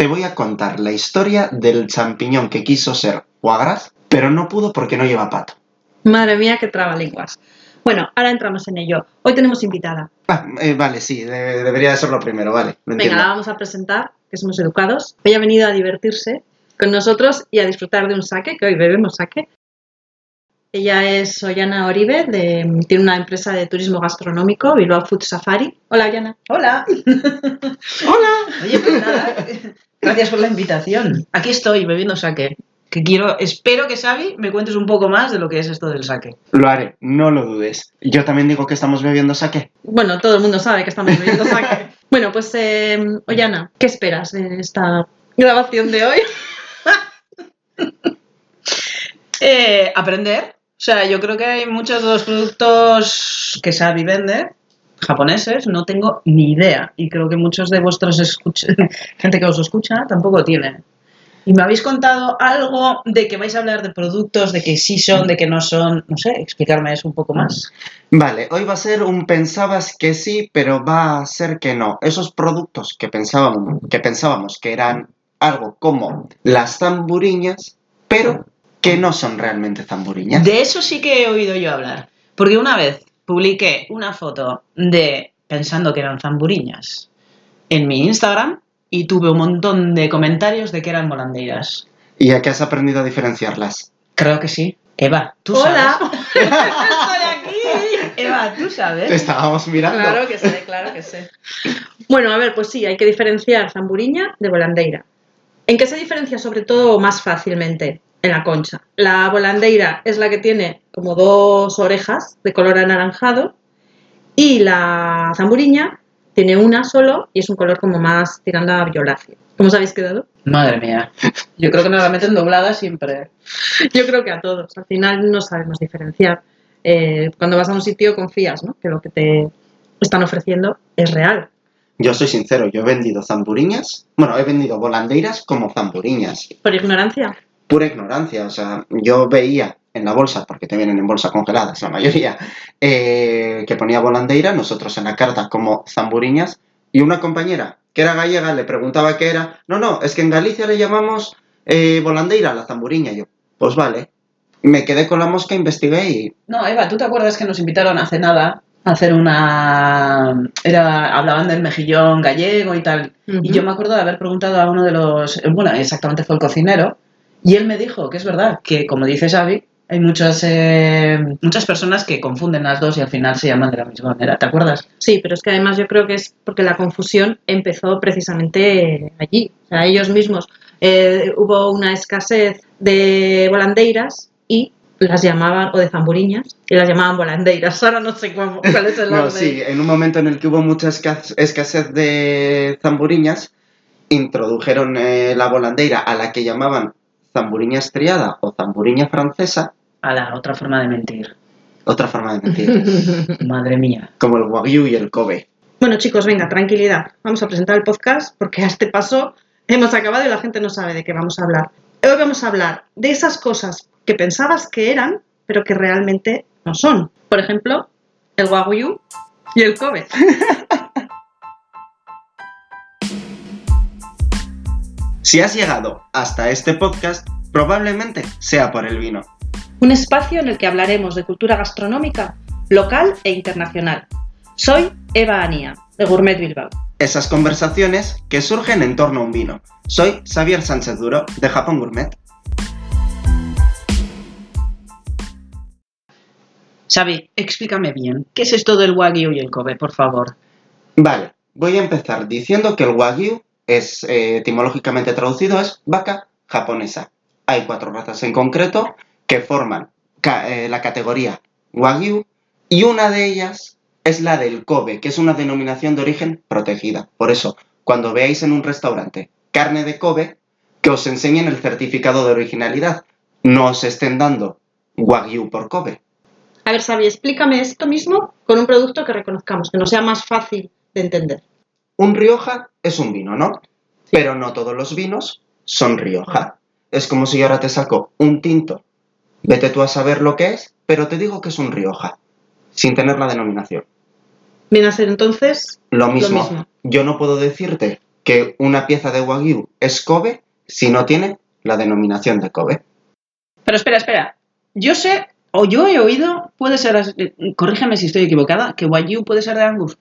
te voy a contar la historia del champiñón que quiso ser foie gras, pero no pudo porque no lleva pato. Madre mía, qué trabalenguas. Bueno, ahora entramos en ello. Hoy tenemos invitada. Ah, eh, vale, sí, de- debería de ser lo primero, vale. lo Venga, entiendo. la vamos a presentar, que somos educados. Ella ha venido a divertirse con nosotros y a disfrutar de un saque, que hoy bebemos saque. Ella es Ollana Oribe, de- tiene una empresa de turismo gastronómico, Bilbao Food Safari. Hola, Ollana. Hola. Hola. Oye, pues nada, gracias por la invitación. Aquí estoy bebiendo sake. Que quiero, espero que Xavi me cuentes un poco más de lo que es esto del sake. Lo haré, no lo dudes. Yo también digo que estamos bebiendo saque. Bueno, todo el mundo sabe que estamos bebiendo saque. bueno, pues, eh, Ollana, ¿qué esperas de esta grabación de hoy? Eh, aprender. O sea, yo creo que hay muchos de los productos que Xavi vende, japoneses, no tengo ni idea. Y creo que muchos de vuestros escuch- gente que os escucha tampoco tiene. Y me habéis contado algo de que vais a hablar de productos, de que sí son, de que no son. No sé, explicarme eso un poco más. Vale, hoy va a ser un pensabas que sí, pero va a ser que no. Esos productos que pensábamos que, pensábamos que eran algo como las zamburiñas, pero que no son realmente zamburiñas. De eso sí que he oído yo hablar. Porque una vez publiqué una foto de pensando que eran zamburiñas en mi Instagram y tuve un montón de comentarios de que eran volandeiras. ¿Y a qué has aprendido a diferenciarlas? Creo que sí. Eva, tú Hola. sabes. Estoy aquí. Eva, tú Te sabes. estábamos mirando. Claro que sé, claro que sé. Bueno, a ver, pues sí, hay que diferenciar zamburiña de volandeira. ¿En qué se diferencia sobre todo más fácilmente? En la concha. La volandeira es la que tiene como dos orejas de color anaranjado y la zamburiña tiene una solo y es un color como más tirando a violáceo. ¿Cómo os habéis quedado? Madre mía. Yo creo que nos la meten doblada siempre. Yo creo que a todos. Al final no sabemos diferenciar. Eh, cuando vas a un sitio confías, ¿no? Que lo que te están ofreciendo es real. Yo soy sincero, yo he vendido zamburiñas, bueno, he vendido volandeiras como zamburiñas. Por ignorancia. Pura ignorancia, o sea, yo veía en la bolsa, porque te vienen en bolsa congeladas la mayoría, eh, que ponía volandeira, nosotros en la carta como zamburiñas, y una compañera que era gallega le preguntaba qué era, no, no, es que en Galicia le llamamos eh, volandeira a la zamburiña, yo, pues vale, me quedé con la mosca, investigué y No, Eva, ¿tú te acuerdas que nos invitaron hace nada a hacer una... Era... Hablaban del mejillón gallego y tal. Y yo me acuerdo de haber preguntado a uno de los... Bueno, exactamente fue el cocinero. Y él me dijo que es verdad, que como dice Xavi, hay muchas, eh, muchas personas que confunden las dos y al final se llaman de la misma manera. ¿Te acuerdas? Sí, pero es que además yo creo que es porque la confusión empezó precisamente allí. O sea, ellos mismos eh, hubo una escasez de volandeiras y las llamaban, o de zamburiñas, y las llamaban volandeiras. Ahora no sé cómo, cuál es el No, orden. sí, en un momento en el que hubo mucha escas- escasez de zamburiñas, introdujeron eh, la volandeira a la que llamaban zamburiña estriada o zamburiña francesa, A la otra forma de mentir. otra forma de mentir, Madre mía. como el wagyu y el kobe. Bueno, chicos, venga, tranquilidad. Vamos a presentar el podcast porque a este paso hemos acabado y la gente no sabe de qué vamos a hablar. Hoy vamos a hablar de esas cosas que pensabas que eran, pero que realmente no son. Por ejemplo, el wagyu y el kobe. Si has llegado hasta este podcast, probablemente sea por el vino. Un espacio en el que hablaremos de cultura gastronómica local e internacional. Soy Eva Anía, de Gourmet Bilbao. Esas conversaciones que surgen en torno a un vino. Soy Xavier Sánchez Duro, de Japón Gourmet. Xavi, explícame bien. ¿Qué es esto del wagyu y el kobe, por favor? Vale, voy a empezar diciendo que el wagyu es, eh, etimológicamente traducido, es vaca japonesa. Hay cuatro razas en concreto que forman eh, la categoría wagyu y una de ellas es la del Kobe, que es una denominación de origen protegida. Por eso, cuando veáis en un restaurante carne de Kobe, que os enseñen el certificado de originalidad. No os estén dando wagyu por Kobe. A ver, Xavi, explícame esto mismo con un producto que reconozcamos, que nos sea más fácil de entender. Un Rioja es un vino, ¿no? Pero no todos los vinos son Rioja. Es como si yo ahora te saco un tinto. Vete tú a saber lo que es, pero te digo que es un Rioja, sin tener la denominación. Viene a ser entonces Lo mismo. mismo. Yo no puedo decirte que una pieza de Wagyu es Kobe si no tiene la denominación de Kobe. Pero espera, espera. Yo sé, o yo he oído, puede ser, eh, corrígeme si estoy equivocada, que Wagyu puede ser de Angus.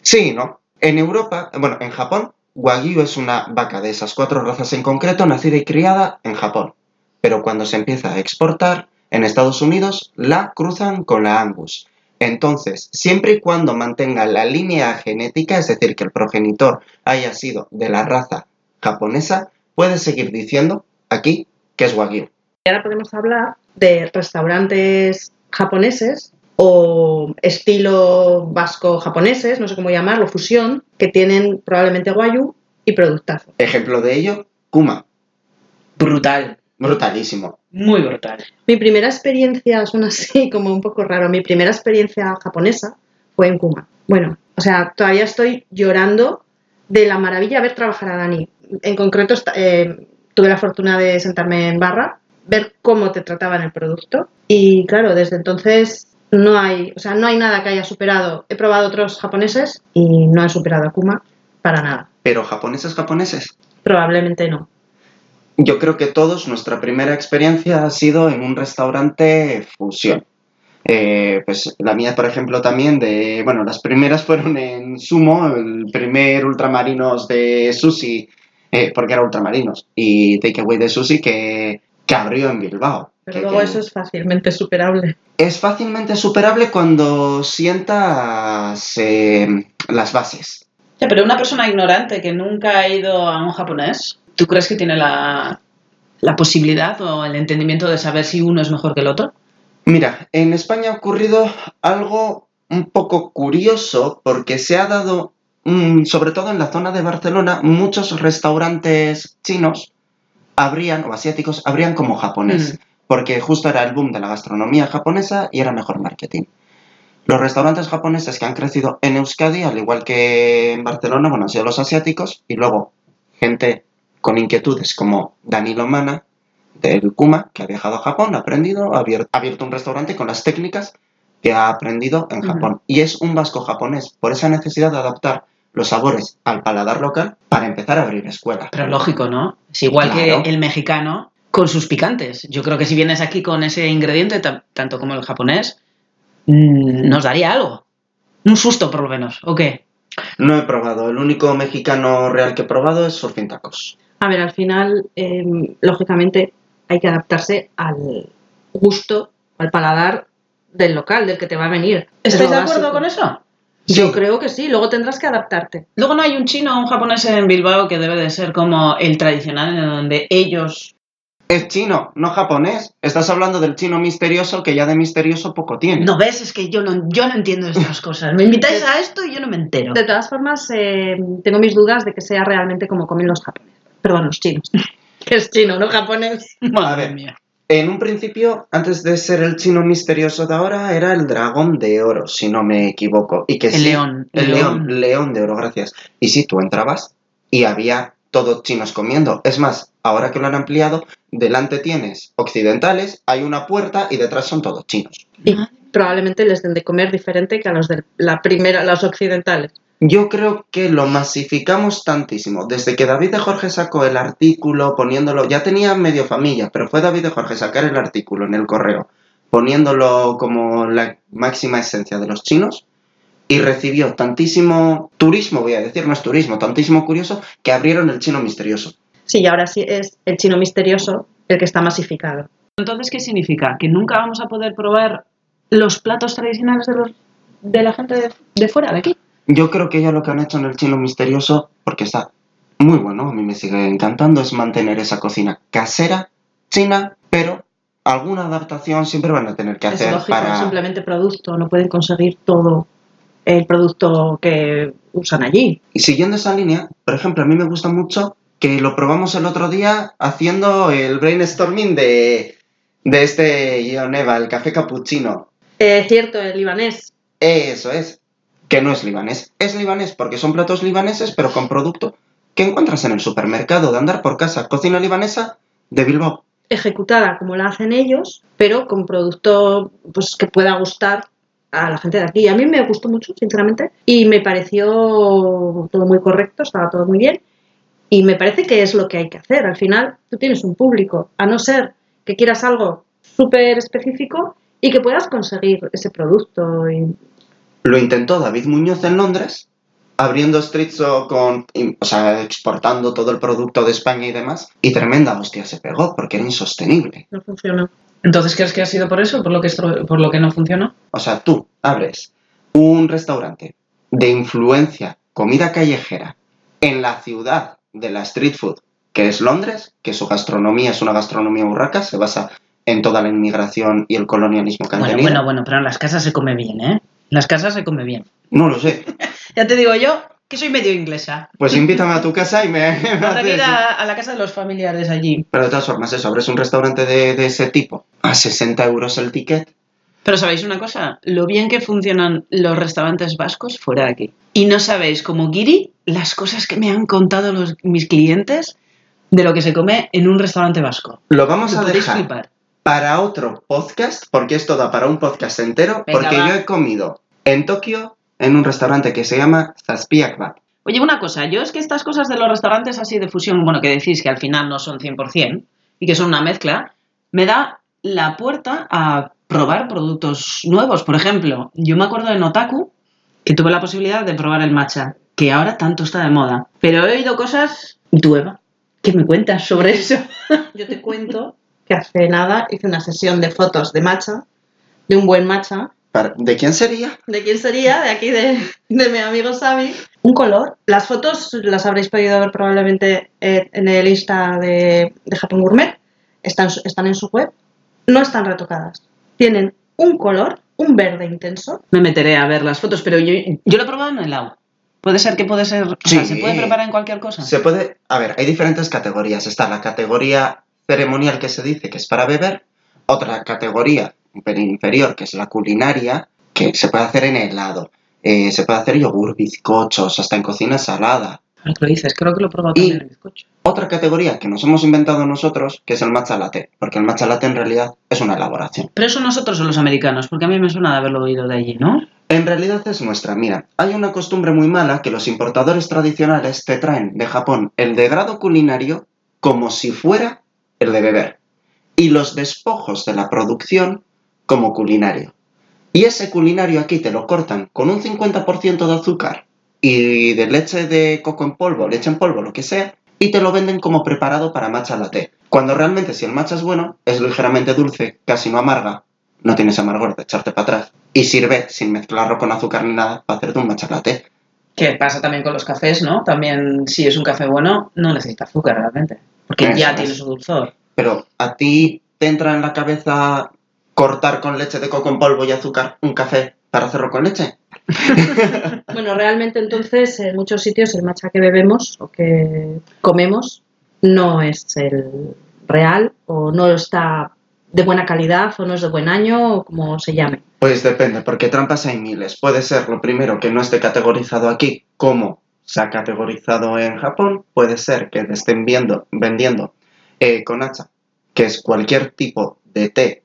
Sí, ¿no? En Europa, bueno, en Japón, Wagyu es una vaca de esas cuatro razas en concreto, nacida y criada en Japón. Pero cuando se empieza a exportar, en Estados Unidos la cruzan con la Angus. Entonces, siempre y cuando mantenga la línea genética, es decir, que el progenitor haya sido de la raza japonesa, puedes seguir diciendo aquí que es Wagyu. Y ahora podemos hablar de restaurantes japoneses o estilo vasco japoneses, no sé cómo llamarlo, fusión, que tienen probablemente guayu y productazo. Ejemplo de ello, Kuma. Brutal. Brutalísimo. Muy brutal. Mi primera experiencia, suena así como un poco raro, mi primera experiencia japonesa fue en Kuma. Bueno, o sea, todavía estoy llorando de la maravilla de ver trabajar a Dani. En concreto, eh, tuve la fortuna de sentarme en barra, ver cómo te trataban el producto y claro, desde entonces no hay, o sea, no hay nada que haya superado. He probado otros japoneses y no han superado a Kuma para nada. Pero japoneses, japoneses. Probablemente no. Yo creo que todos, nuestra primera experiencia ha sido en un restaurante fusión. Eh, pues la mía, por ejemplo, también de, bueno, las primeras fueron en Sumo, el primer ultramarinos de sushi, eh, porque era ultramarinos, y takeaway de sushi que, que abrió en Bilbao. Pero Que- luego que eso es fácilmente superable. es fácilmente superable cuando sientas eh, las bases. Ya, pero una persona ignorante que nunca ha ido a un japonés, ¿tú crees que tiene la, la posibilidad o el entendimiento de saber si uno es mejor que el otro? Mira, en España ha ocurrido algo un poco curioso porque se ha dado, mm, sobre todo en la zona de Barcelona, muchos restaurantes chinos abrían, o asiáticos, abrían como japonés, Mm. Porque justo era el boom de la gastronomía japonesa y era mejor marketing. Los restaurantes japoneses que han crecido en Euskadi, al igual que en Barcelona, bueno, han sido los asiáticos, y luego gente con inquietudes como Danilo Mana, del Kuma, que ha viajado a Japón, ha aprendido, ha abier- ha abierto un restaurante con las técnicas que ha aprendido en. Japón. Y es un vasco japonés, por esa necesidad de adaptar los sabores al paladar local para empezar a abrir escuelas. Pero lógico, ¿no? Es igual Claro. que el mexicano con sus picantes. Yo creo que si vienes aquí con ese ingrediente, ta- tanto como el japonés, mm, nos daría algo. Un susto, por lo menos. ¿O qué? No he probado, el único mexicano real que he probado es Surfing Tacos. A ver, al final, eh, lógicamente, hay que adaptarse al gusto, al paladar del local, del que te va a venir. Es ¿Estáis de acuerdo con eso? Yo Sí. creo que sí, luego tendrás que adaptarte. Luego no hay un chino o un japonés en Bilbao que debe de ser como el tradicional, en donde ellos... Es chino, no japonés. Estás hablando del chino misterioso que ya de misterioso poco tiene. No ves, es que yo no, yo no entiendo estas cosas. Me invitáis a esto y yo no me entero. De todas formas, eh, tengo mis dudas de que sea realmente como comen los japoneses. Perdón, los chinos. que es chino, no japonés. Madre ver. mía. En un principio, antes de ser el chino misterioso de ahora, era el dragón de oro, si no me equivoco. Y que El sí, león, El león. león de oro, gracias. Y sí, tú entrabas y había todos chinos comiendo. Es más, ahora que lo han ampliado, delante tienes occidentales, hay una puerta y detrás son todos chinos. Y probablemente les den de comer diferente que a los de la primera, los occidentales. Yo creo que lo masificamos tantísimo. Desde que David de Jorge sacó el artículo poniéndolo, ya tenía medio familia, pero fue David de Jorge sacar el artículo en el correo, poniéndolo como la máxima esencia de los chinos, y recibió tantísimo turismo, voy a decir, no es turismo, tantísimo curioso, que abrieron el chino misterioso. Sí, y ahora sí es el chino misterioso el que está masificado. Entonces, ¿qué significa? ¿Que nunca vamos a poder probar los platos tradicionales de, los, de la gente de, de fuera, de aquí? Yo creo que ya lo que han hecho en el chino misterioso, porque está muy bueno, a mí me sigue encantando, es mantener esa cocina casera, china, pero alguna adaptación siempre van a tener que Es hacer lógico, para... simplemente producto, no pueden conseguir todo el producto que usan allí. Y siguiendo esa línea, por ejemplo, a mí me gusta mucho que lo probamos el otro día haciendo el brainstorming de, de este Ioneva, el café cappuccino. Es Eh, cierto, el libanés. Eso es, que no es libanés. Es libanés porque son platos libaneses, pero con producto que encuentras en el supermercado de andar por casa. Cocina libanesa de Bilbao. ejecutada como la hacen ellos, pero con producto pues, que pueda gustar a la gente de aquí. A mí me gustó mucho, sinceramente, y me pareció todo muy correcto, estaba todo muy bien. Y me parece que es lo que hay que hacer. Al final, tú tienes un público, a no ser que quieras algo súper específico y que puedas conseguir ese producto. Y... Lo intentó David Muñoz en Londres, abriendo streets con, o sea, exportando todo el producto de España y demás, y tremenda hostia se pegó porque era insostenible. No funciona. Entonces, ¿crees que ha sido por eso, por lo que, estro- por lo que no funcionó? O sea, tú abres un restaurante de influencia, comida callejera, en la ciudad de la street food, que es Londres, que su gastronomía es una gastronomía burraca, se basa en toda la inmigración y el colonialismo que han Bueno, tenido. bueno, bueno, pero en las casas se come bien, ¿eh? En las casas se come bien. No lo sé. Ya te digo yo que soy medio inglesa. Pues invítame a tu casa y me, haces- ir a, a la casa de los familiares allí. Pero de todas formas, eso, abres un restaurante de, de ese tipo a 60 euros el ticket. Pero ¿sabéis una cosa? Lo bien que funcionan los restaurantes vascos fuera de aquí. Y no sabéis, como Giri, las cosas que me han contado los, mis clientes de lo que se come en un restaurante vasco. Lo vamos a dejar flipar. para otro podcast, porque esto da para un podcast entero, Venga, porque va. yo he comido en Tokio en un restaurante que se llama Zaspia Kebab. Oye, una cosa, yo es que estas cosas de los restaurantes así de fusión, bueno, que decís que al final no son 100% y que son una mezcla, me da la puerta a probar productos nuevos. Por ejemplo, yo me acuerdo en Otaku que tuve la posibilidad de probar el matcha, que ahora tanto está de moda. Pero he oído cosas... ¿Y tú, Eva? ¿Qué me cuentas sobre eso? Yo te cuento que hace nada hice una sesión de fotos de matcha, de un buen matcha. ¿De quién sería? ¿De quién sería? De aquí, de, de mi amigo Xavi. Un color. Las fotos las habréis podido ver probablemente eh, en el Insta de, de Japón Gourmet. Están, están en su web. No están retocadas. Tienen un color, un verde intenso. Me meteré a ver las fotos, pero yo, yo lo he probado en helado. Puede ser que puede ser... O sea, Sí. ¿se puede preparar en cualquier cosa? Se puede. A ver, hay diferentes categorías. Está la categoría ceremonial que se dice que es para beber, otra categoría un pelín inferior que es la culinaria, que se puede hacer en helado. Eh, se puede hacer yogur, bizcochos, hasta en cocina salada. Lo dices, creo que lo he probado Y- también en el bizcocho. Otra categoría que nos hemos inventado nosotros, que es el matcha latte, porque el matcha latte en realidad es una elaboración. Pero eso nosotros o los americanos, porque a mí me suena de haberlo oído de allí, ¿no? En realidad es nuestra. Mira, hay una costumbre muy mala que los importadores tradicionales te traen de Japón el de grado culinario como si fuera el de beber y los despojos de la producción como culinario. Y ese culinario aquí te lo cortan con un 50% de azúcar y de leche de coco en polvo, leche en polvo, lo que sea, y te lo venden como preparado para matcha latte. Cuando realmente si el matcha es bueno, es ligeramente dulce, casi no amarga, no tienes amargor de echarte para atrás, y sirve sin mezclarlo con azúcar ni nada para hacerte un matcha latte. Que pasa también con los cafés, ¿no? También, si es un café bueno, no necesita azúcar realmente. Porque Eso ya es. tiene su dulzor. Pero a ti te entra en la cabeza cortar con leche de coco en polvo y azúcar un café para hacerlo con leche. Bueno, realmente entonces en muchos sitios el matcha que bebemos o que comemos no es el real o no está de buena calidad o no es de buen año o como se llame. Pues depende, porque trampas hay miles. Puede ser lo primero que no esté categorizado aquí como se ha categorizado en Japón. Puede ser que te estén viendo, vendiendo eh, con hacha, que es cualquier tipo de té.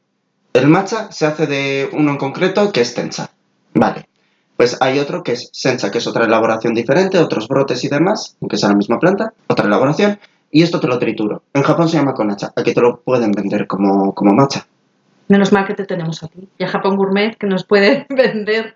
El matcha se hace de uno en concreto que es tensa. Vale. Pues hay otro que es sencha, que es otra elaboración diferente, otros brotes y demás, aunque sea la misma planta, otra elaboración. Y esto te lo trituro. En Japón se llama konacha. Aquí te lo pueden vender como, como matcha. Menos mal que te tenemos a ti. Y a Japón Gourmet que nos puede vender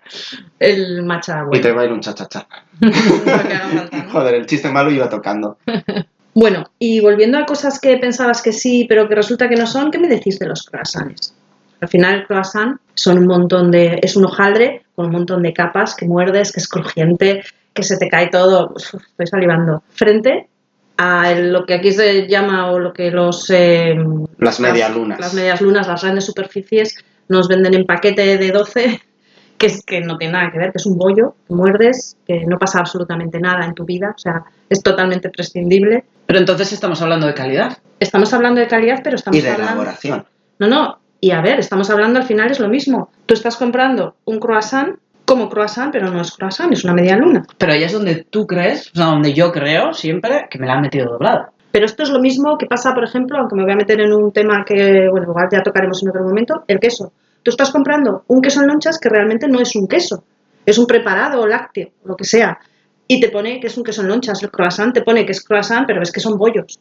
el matcha Y te va a ir un cha-cha-cha. Joder, el chiste malo iba tocando. Bueno, y volviendo a cosas que pensabas que sí, pero que resulta que no son, ¿qué me decís de los croissants? Al final el croissant son un montón de, es un hojaldre con un montón de capas que muerdes, que es crujiente, que se te cae todo, Uf, estoy salivando. Frente a lo que aquí se llama o lo que los eh, Las medias lunas. las medias lunas, las grandes superficies, nos venden en paquete de 12, que es que no tiene nada que ver, que es un bollo, que muerdes, que no pasa absolutamente nada en tu vida, o sea, es totalmente prescindible. Pero entonces estamos hablando de calidad. Estamos hablando de calidad, pero estamos Y de hablando... elaboración. No, no, y a ver, estamos hablando al final es lo mismo. Tú estás comprando un croissant como croissant, pero no es croissant, es una media luna. Pero ahí es donde tú crees, o sea, donde yo creo siempre que me la han metido doblada. Pero esto es lo mismo que pasa, por ejemplo, aunque me voy a meter en un tema que, bueno, igual ya tocaremos en otro momento, el queso. tú estás comprando un queso en lonchas que realmente no es un queso, es un preparado lácteo, lo que sea. Y te pone que es un queso en lonchas, el croissant te pone que es croissant, pero es que son bollos.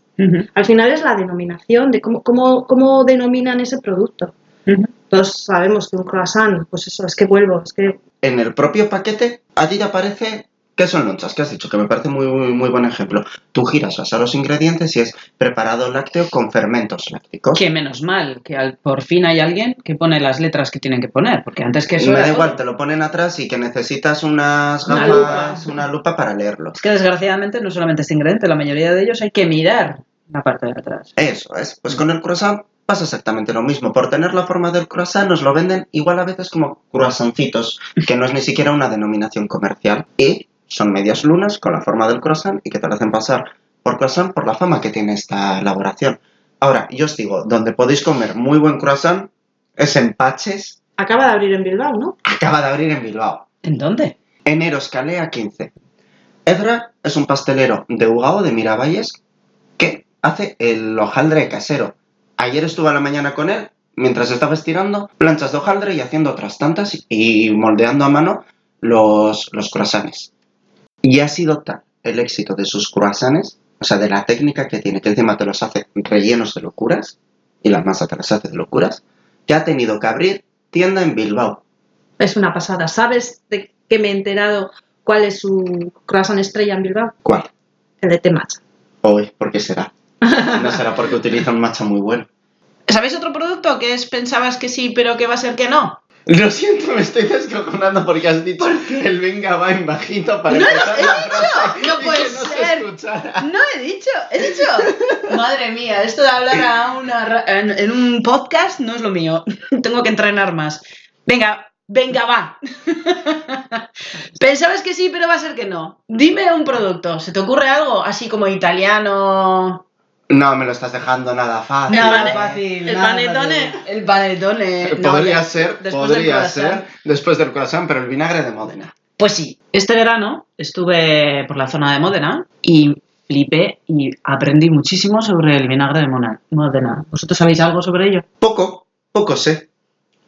Al final es la denominación de cómo, cómo, cómo denominan ese producto. Todos sabemos que un croissant, pues eso, es que vuelvo, es que En el propio paquete, allí aparece queso en lonchas, que has dicho, que me parece muy, muy, muy buen ejemplo. Tú giras vas a los ingredientes y es preparado lácteo con fermentos lácticos. Que menos mal, que al- por fin hay alguien que pone las letras que tienen que poner, porque antes que eso me da igual, todo. te lo ponen atrás y que necesitas unas Una gafas, lupa. una lupa para leerlo. Es que desgraciadamente no solamente este ingrediente, la mayoría de ellos hay que mirar la parte de atrás. Eso es. Pues con el croissant pasa exactamente lo mismo. Por tener la forma del croissant nos lo venden igual a veces como croissantitos, que no es ni siquiera una denominación comercial. Y son medias lunas con la forma del croissant y que te lo hacen pasar por croissant por la fama que tiene esta elaboración. Ahora, yo os digo, donde podéis comer muy buen croissant es en Paches, acaba de abrir en Bilbao, ¿no? acaba de abrir en Bilbao. ¿En dónde? Enero Escalea 15. Edra es un pastelero de Ugao de Miravalles que hace el hojaldre casero. Ayer estuve a la mañana con él, mientras estaba estirando planchas de hojaldre y haciendo otras tantas y moldeando a mano los, los croissants. Y ha sido tal el éxito de sus croissants, o sea, de la técnica que tiene, que encima te los hace rellenos de locuras, y la masa te las hace de locuras, que ha tenido que abrir tienda en Bilbao. Es una pasada. ¿Sabes de qué me he enterado cuál es su croissant estrella en Bilbao? ¿Cuál? El de Temacha. Hoy, ¿por qué será? No será porque utiliza un matcha muy bueno. ¿Sabéis otro producto que es pensabas que sí, pero que va a ser que no? Lo siento, me estoy descojonando porque has dicho que el venga va en bajito para No, no, empezar he la dicho, no puede que no se ser. No he dicho, he dicho. Madre mía, esto de hablar a una en un podcast no es lo mío. Tengo que entrenar más. Venga, venga, va. Pensabas que sí, pero va a ser que no. Dime un producto. ¿Se te ocurre algo así como italiano? No, me lo estás dejando nada fácil. Nada fácil. el nada panetone. fácil. El panetone. Podría ser, después del podría ser después del croissant, pero el vinagre de Módena. Pues sí, este verano estuve por la zona de Módena y flipé y aprendí muchísimo sobre el vinagre de Módena. ¿Vosotros sabéis algo sobre ello? Poco, poco sé.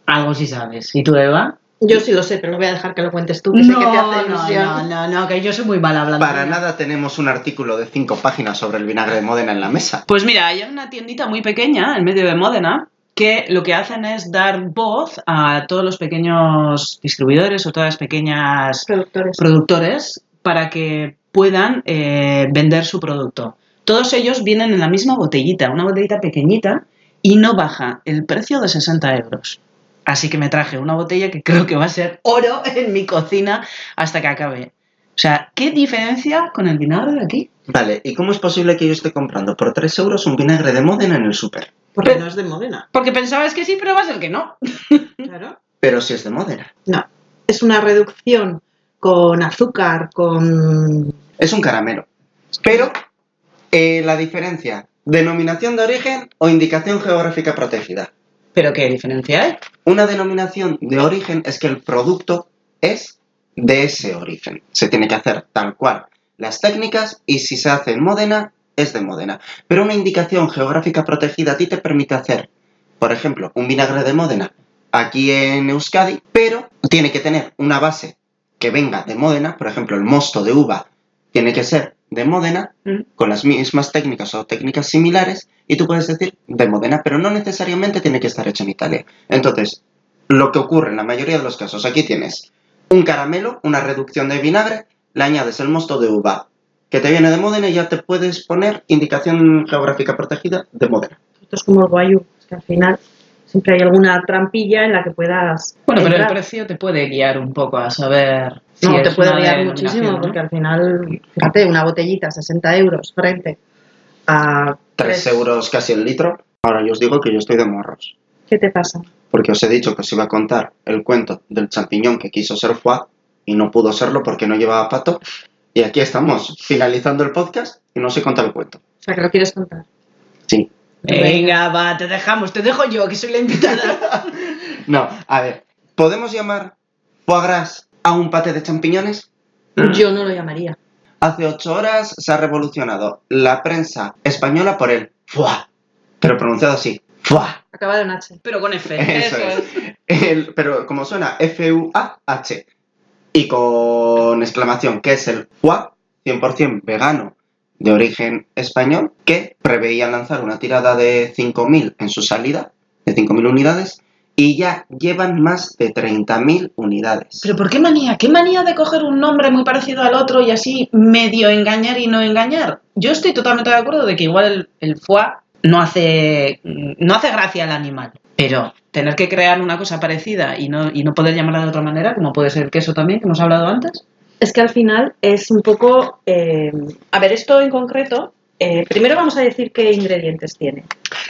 Algo sí sabes. ¿Y tú, Eva? Yo sí lo sé, pero lo voy a dejar que lo cuentes tú, que sé que te hace no, no, no, no, que yo soy muy mal hablando. Para nada tenemos un artículo de cinco páginas sobre el vinagre de Módena en la mesa. Pues mira, hay una tiendita muy pequeña en medio de Módena que lo que hacen es dar voz a todos los pequeños distribuidores o todas las pequeñas Productores. productores para que puedan eh, vender su producto. Todos ellos vienen en la misma botellita, una botellita pequeñita y no baja el precio de 60 euros. Así que me traje una botella que creo que va a ser oro en mi cocina hasta que acabe. O sea, ¿qué diferencia con el vinagre de aquí? Vale, ¿y cómo es posible que yo esté comprando por 3 euros un vinagre de Módena en el súper? Porque no es de Modena. Porque pensabas que sí, pero va a ser que no. Claro. Pero si es de Módena. No. Es una reducción con azúcar, con. Es un caramelo. Pero, eh, la diferencia, denominación de origen o indicación geográfica protegida. ¿Pero qué diferencia hay? Una denominación de origen es que el producto es de ese origen. Se tiene que hacer tal cual las técnicas y si se hace en Módena, es de Módena. Pero una indicación geográfica protegida a ti te permite hacer, por ejemplo, un vinagre de Módena aquí en Euskadi, pero tiene que tener una base que venga de Módena, por ejemplo, el mosto de uva tiene que ser de Módena, Mm. con las mismas técnicas o técnicas similares, y tú puedes decir de Módena, pero no necesariamente tiene que estar hecho en Italia. Entonces, lo que ocurre en la mayoría de los casos, aquí tienes un caramelo, una reducción de vinagre, le añades el mosto de uva que te viene de Módena y ya te puedes poner indicación geográfica protegida de Módena. Esto es como el guayú, es que al final siempre hay alguna trampilla en la que puedas. Bueno, pero el precio te puede guiar un poco a saber si No, te puede denominación, muchísimo, ¿no? porque al final, fíjate, una botellita, 60 euros frente a. 3 tres- euros casi el litro. Ahora yo os digo que yo estoy de morros. ¿Qué te pasa? Porque os he dicho que os iba a contar el cuento del champiñón que quiso ser foie y no pudo serlo porque no llevaba pato. Y aquí estamos, finalizando el podcast y no sé contar el cuento. O sea, que lo quieres contar. Sí. Venga, va, te dejamos, te dejo yo, que soy la invitada. No, a ver, ¿podemos llamar foie gras a un pate de champiñones? Yo no lo llamaría. Hace ocho horas se ha revolucionado la prensa española por el foie, pero pronunciado así, foie. Acaba de un H. pero con F. Eso Eso es. es. el- pero como suena F-U-A-H y con exclamación, que es el foie 100% vegano de origen español, que preveía lanzar una tirada de 5.000 en su salida, de 5.000 unidades, y ya llevan más de 30.000 unidades. Pero ¿por qué manía? ¿Qué manía de coger un nombre muy parecido al otro y así medio engañar y no engañar? Yo estoy totalmente de acuerdo de que igual el, el foie no hace, no hace gracia al animal. Pero tener que crear una cosa parecida y no, y no poder llamarla de otra manera, como puede ser el queso también, que hemos hablado antes. Es que al final es un poco... eh, a ver, esto en concreto, eh, primero vamos a decir qué ingredientes tiene.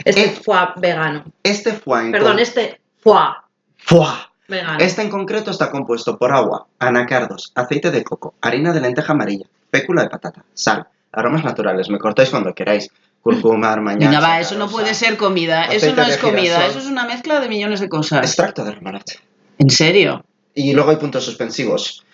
Este Eh, foie vegano. Este foie Perdón, con- este foie Foie. vegano. Este en concreto está compuesto por agua, anacardos, aceite de coco, harina de lenteja amarilla, fécula de patata, sal, aromas naturales, me cortáis cuando queráis, cúrcuma, armañac, Venga, va, eso no puede ser comida, eso no es comida, eso es una mezcla de millones de cosas. Extracto de remolacha. ¿En serio? Y luego hay puntos suspensivos.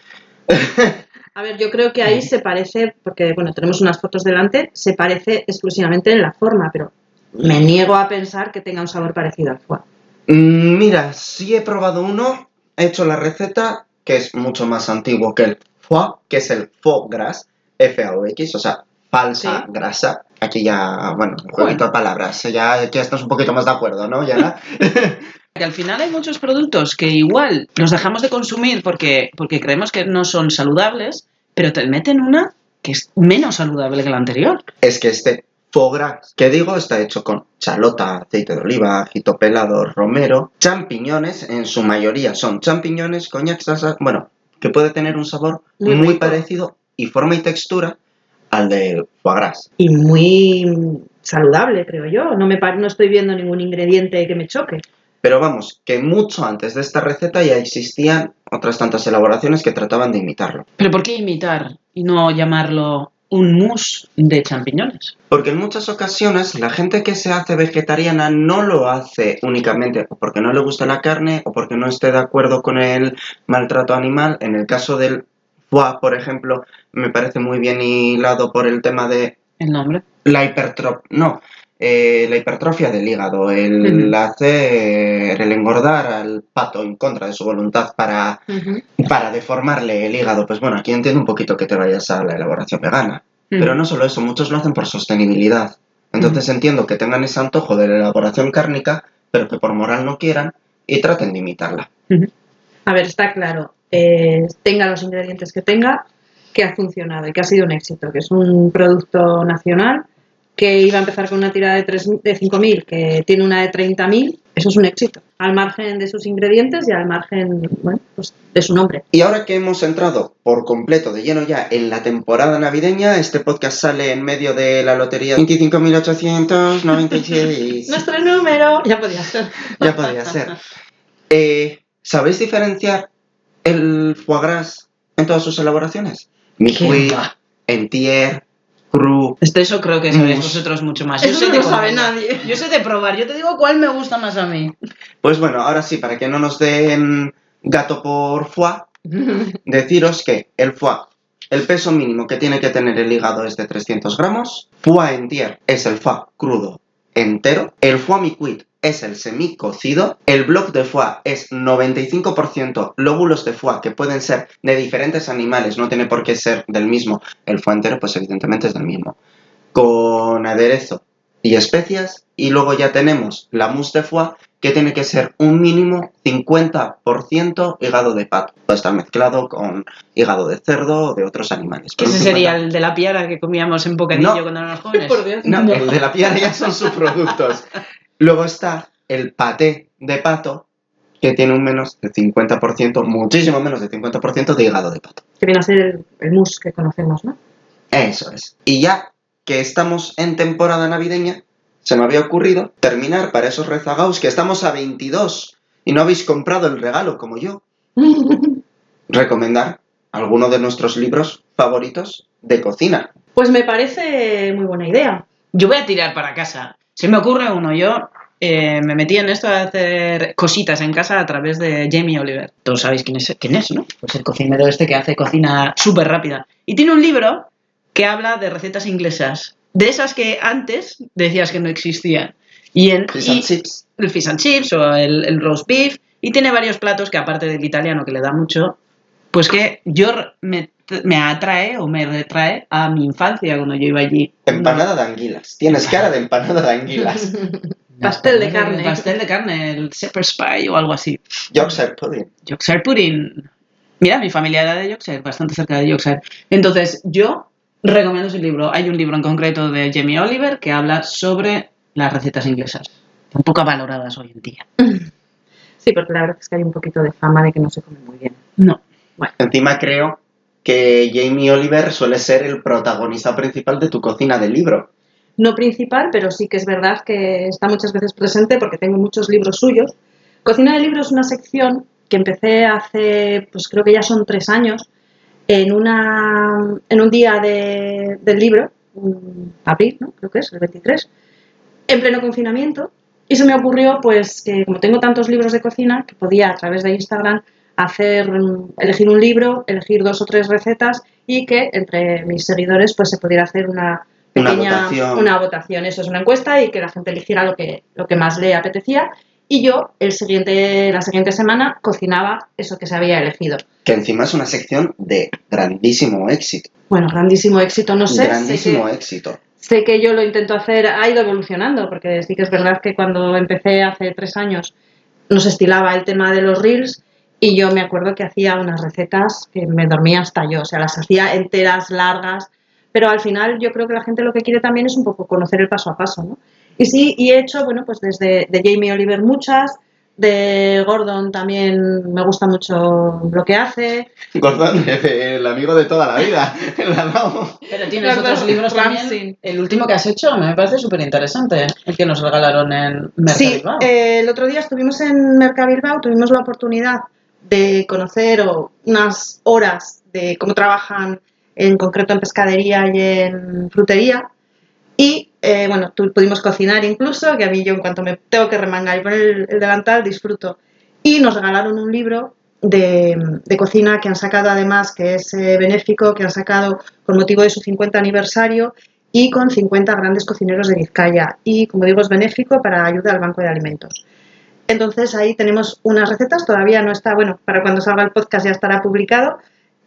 A ver, yo creo que ahí se parece, porque bueno, tenemos unas fotos delante, se parece exclusivamente en la forma, pero me niego a pensar que tenga un sabor parecido al foie. Mm, Mira, sí he probado uno, he hecho la receta, que es mucho más antiguo que el foie, que es el foie gras, F-A-O-X, o sea, falsa Sí. grasa. Aquí ya, bueno, un jueguito de palabras, ya, ya estás un poquito más de acuerdo, ¿no, Yana? Que al final hay muchos productos que igual los dejamos de consumir porque, porque creemos que no son saludables, pero te meten una que es menos saludable que la anterior. es que este foie gras que digo está hecho con chalota, aceite de oliva, ajito pelado, romero, champiñones, en su mayoría son champiñones, coñac, salsa, bueno, que puede tener un sabor Muy parecido y forma y textura al del foie gras. Y muy saludable, creo yo. No, me, no estoy viendo ningún ingrediente que me choque. Pero vamos, que mucho antes de esta receta ya existían otras tantas elaboraciones que trataban de imitarlo. Pero ¿por qué imitar y no llamarlo un mousse de champiñones? Porque en muchas ocasiones la gente que se hace vegetariana no lo hace únicamente o porque no le gusta la carne o porque no esté de acuerdo con el maltrato animal. En el caso del foie, por ejemplo, me parece muy bien hilado por el tema de El nombre. la hipertrofia. No, eh, la hipertrofia del hígado, el hacer, el engordar al pato en contra de su voluntad para para deformarle el hígado, pues bueno, aquí entiendo un poquito que te vayas a la elaboración vegana. Pero no solo eso, muchos lo hacen por sostenibilidad. Entonces entiendo que tengan ese antojo de la elaboración cárnica, pero que por moral no quieran y traten de imitarla. A ver, está claro. eh, tenga los ingredientes que tenga, que ha funcionado y que ha sido un éxito, que es un producto nacional que iba a empezar con una tirada de, 3 de 5.000, que tiene una de 30.000, eso es un éxito. Al margen de sus ingredientes y al margen bueno, pues, de su nombre. Y ahora que hemos entrado por completo de lleno ya en la temporada navideña, este podcast sale en medio de la lotería 25.896. Nuestro número, ya podía ser. ya podría ser. Eh, ¿Sabéis diferenciar el foie gras en todas sus elaboraciones? Mi va? entier, Este eso creo que sabéis Mousse. vosotros mucho más. Yo Eso sé no de lo sabe comer. nadie. Yo sé de probar. Yo te digo cuál me gusta más a mí. Pues bueno, ahora sí, para que no nos den gato por foie, deciros que el foie, el peso mínimo que tiene que tener el hígado es de 300 gramos, foie entier es el foie crudo entero, el foie micuit es el semicocido, el bloc de foie es 95% lóbulos de foie que pueden ser de diferentes animales, no tiene por qué ser del mismo, el foie entero pues evidentemente es del mismo, con aderezo y especias, y luego ya tenemos la mousse de foie que tiene que ser un mínimo 50% hígado de pato. Puede estar mezclado con hígado de cerdo o de otros animales. Que pero ese sería 50. el de la piara que comíamos en bocadillo No. cuando éramos jóvenes. Por Dios. No, el de la piara ya son subproductos. Luego está el paté de pato, que tiene un menos de 50%, muchísimo menos de 50% de hígado de pato. Que viene a ser el, mousse que conocemos, ¿no? Eso es. Y ya que estamos en temporada navideña, se me había ocurrido terminar para esos rezagados que estamos a 22 y no habéis comprado el regalo como yo. Recomendar alguno de nuestros libros favoritos de cocina. Pues me parece muy buena idea. Yo voy a tirar para casa. Se me ocurre uno. Yo eh, me metí en esto de hacer cositas en casa a través de Jamie Oliver. Todos sabéis quién es, quién es ¿no? Pues el cocinero este que hace cocina súper rápida. Y tiene un libro que habla de recetas inglesas. De esas que antes decías que no existían. Y en Fish y- and chips. el fish and chips o el, el roast beef y tiene varios platos que aparte del italiano que le da mucho, pues que yo me, me atrae o me retrae a mi infancia cuando yo iba allí. Empanada de anguilas. Tienes cara de empanada de anguilas. Pastel de carne. Pastel de carne, el shepherd's pie o algo así. Yorkshire pudding. Yorkshire pudding. Mira, mi familia era de Yorkshire, bastante cerca de Yorkshire. Entonces, yo recomiendo ese libro. Hay un libro en concreto de Jamie Oliver que habla sobre las recetas inglesas, un poco valoradas hoy en día. Sí, porque la verdad es que hay un poquito de fama de que no se come muy bien. No. Encima creo que Jamie Oliver suele ser el protagonista principal de tu cocina del libro. No principal, pero sí que es verdad que está muchas veces presente porque tengo muchos libros suyos. Cocina de libros es una sección que empecé hace, pues creo que ya son tres años, en, una, en un día de- del libro, abril, ¿no? creo que es, el 23, en pleno confinamiento. Y se me ocurrió, pues, que como tengo tantos libros de cocina, que podía a través de Instagram hacer, elegir un libro, elegir dos o tres recetas y que entre mis seguidores, pues, se pudiera hacer una Una pequeña votación. una votación. Eso es una encuesta y que la gente eligiera lo que, lo que más le apetecía. Y yo, el siguiente, la siguiente semana, cocinaba eso que se había elegido. Que encima es una sección de grandísimo éxito. Bueno, grandísimo éxito, no sé. sé grandísimo que- éxito. sé que yo lo intento hacer, ha ido evolucionando, porque sí que es verdad que cuando empecé hace tres años nos estilaba el tema de los reels y yo me acuerdo que hacía unas recetas que me dormía hasta yo, o sea, las hacía enteras, largas, pero al final yo creo que la gente lo que quiere también es un poco conocer el paso a paso, ¿no? Y sí, y he hecho, bueno, pues desde de Jamie Oliver muchas, de Gordon también me gusta mucho lo que hace, Gordon, el amigo de toda la vida. Pero tienes otros libros también. El último que has hecho me parece súper interesante. El que nos regalaron en Sí, Mercado. eh, el otro día estuvimos en Mercabilbao, tuvimos la oportunidad de conocer o, unas horas de cómo trabajan en concreto en pescadería y en frutería. Y eh, bueno, pudimos cocinar incluso, que a mí yo en cuanto me tengo que remangar y poner el, el delantal disfruto. Y nos regalaron un libro de, de cocina que han sacado además, que es eh, benéfico, que han sacado con motivo de su 50 aniversario y con 50 grandes cocineros de Vizcaya. Y como digo, es benéfico para ayuda al Banco de Alimentos. Entonces ahí tenemos unas recetas, todavía no está, bueno, para cuando salga el podcast ya estará publicado.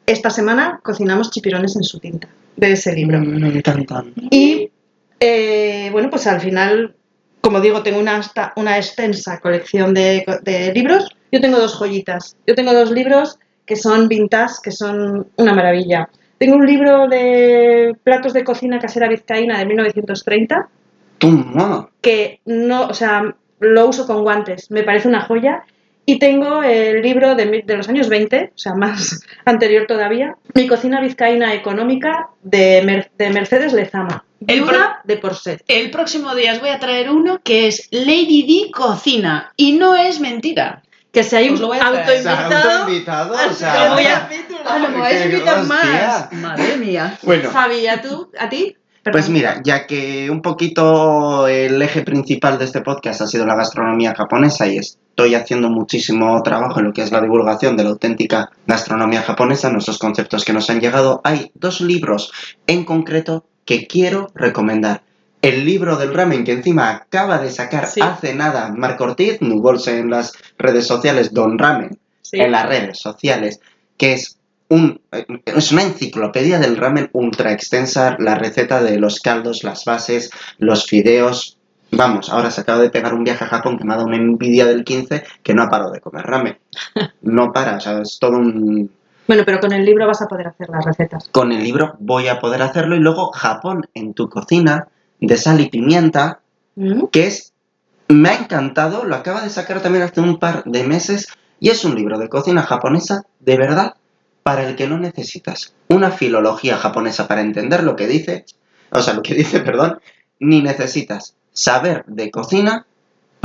Esta semana cocinamos chipirones en su tinta de ese libro. Mm. Y eh, bueno, pues al final, como digo, tengo una, extensa colección de, de libros. Yo tengo dos joyitas. Yo tengo dos libros que son vintage, que son una maravilla. Tengo un libro de platos de cocina casera vizcaína de 1930 Toma. que no, o sea, lo uso con guantes, me parece una joya. Y tengo el libro de, los años 20, o sea, más anterior todavía, Mi cocina vizcaína económica de, Mer- de Mercedes Lezama. El Viuda de Porset. El próximo día os voy a traer uno que es Lady D Cocina. Y no es mentira. Que se hay sea, autoinvitado. autoinvitado, o sea, voy a- a más. Madre mía. Bueno, Javi, ¿y a tú? ¿A ti? Pues mira, ya que un poquito el eje principal de este podcast ha sido la gastronomía japonesa y estoy haciendo muchísimo trabajo en lo que es la divulgación de la auténtica gastronomía japonesa, nuestros conceptos que nos han llegado, hay dos libros en concreto que quiero recomendar. El libro del ramen que encima acaba de sacar Sí. hace nada Marco Ortiz, Nubolse en las redes sociales, Don Ramen Sí. en las redes sociales, que es un eh, es una enciclopedia del ramen ultra extensa, la receta de los caldos, las bases, los fideos. Vamos, ahora se acaba de pegar un viaje a Japón que me ha dado una envidia del 15 que no ha parado de comer ramen. No para, o sea, es todo un... Bueno, pero con el libro vas a poder hacer las recetas. Con el libro voy a poder hacerlo y luego Japón en tu cocina de sal y pimienta, ¿Mm? que es... Me ha encantado, lo acaba de sacar también hace un par de meses y es un libro de cocina japonesa de verdad para el que no necesitas. Una filología japonesa para entender lo que dice, o sea, lo que dice, perdón, ni necesitas saber de cocina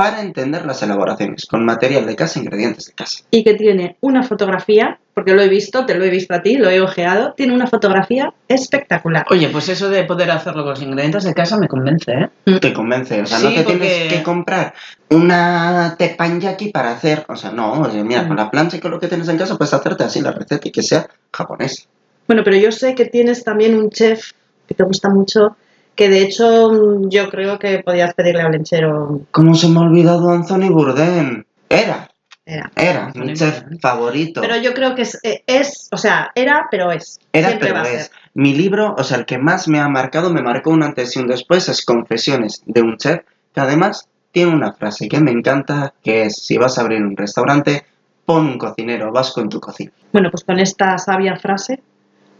para entender las elaboraciones con material de casa, ingredientes de casa. Y que tiene una fotografía, porque lo he visto, te lo he visto a ti, lo he ojeado, tiene una fotografía espectacular. Oye, pues eso de poder hacerlo con los ingredientes de casa me convence, ¿eh? Te convence, o sea, Sí, no te porque- tienes que comprar una teppanyaki para hacer, o sea, no, o sea, mira, con la plancha y con lo que tienes en casa puedes hacerte así la receta y que sea japonesa. Bueno, pero yo sé que tienes también un chef que te gusta mucho, Que de hecho mm, yo creo que podías pedirle al lechero. ¿Cómo se me ha olvidado Anthony Bourdain? Era, Era. era Anthony mi chef Bourdain. favorito. Pero yo creo que es, eh, es, o sea, era, pero es. Era, Siempre pero va a es. ser. Mi libro, o sea, el que más me ha marcado, me marcó un antes y un después, es Confesiones de un chef, que además tiene una frase que me encanta, que es, si vas a abrir un restaurante, pon un cocinero vasco en tu cocina. Bueno, pues con esta sabia frase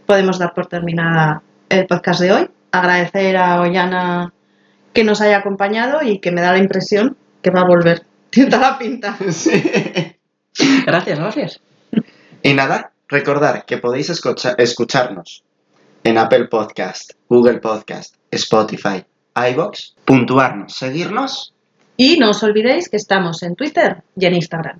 podemos dar por terminada el podcast de hoy. Agradecer a Ollana que nos haya acompañado y que me da la impresión que va a volver. Tiene toda la pinta. Sí. Gracias, gracias. Y nada, recordar que podéis escucha- escucharnos en Apple Podcast, Google Podcast, Spotify, iBox, puntuarnos, seguirnos Y no os olvidéis que estamos en Twitter y en Instagram.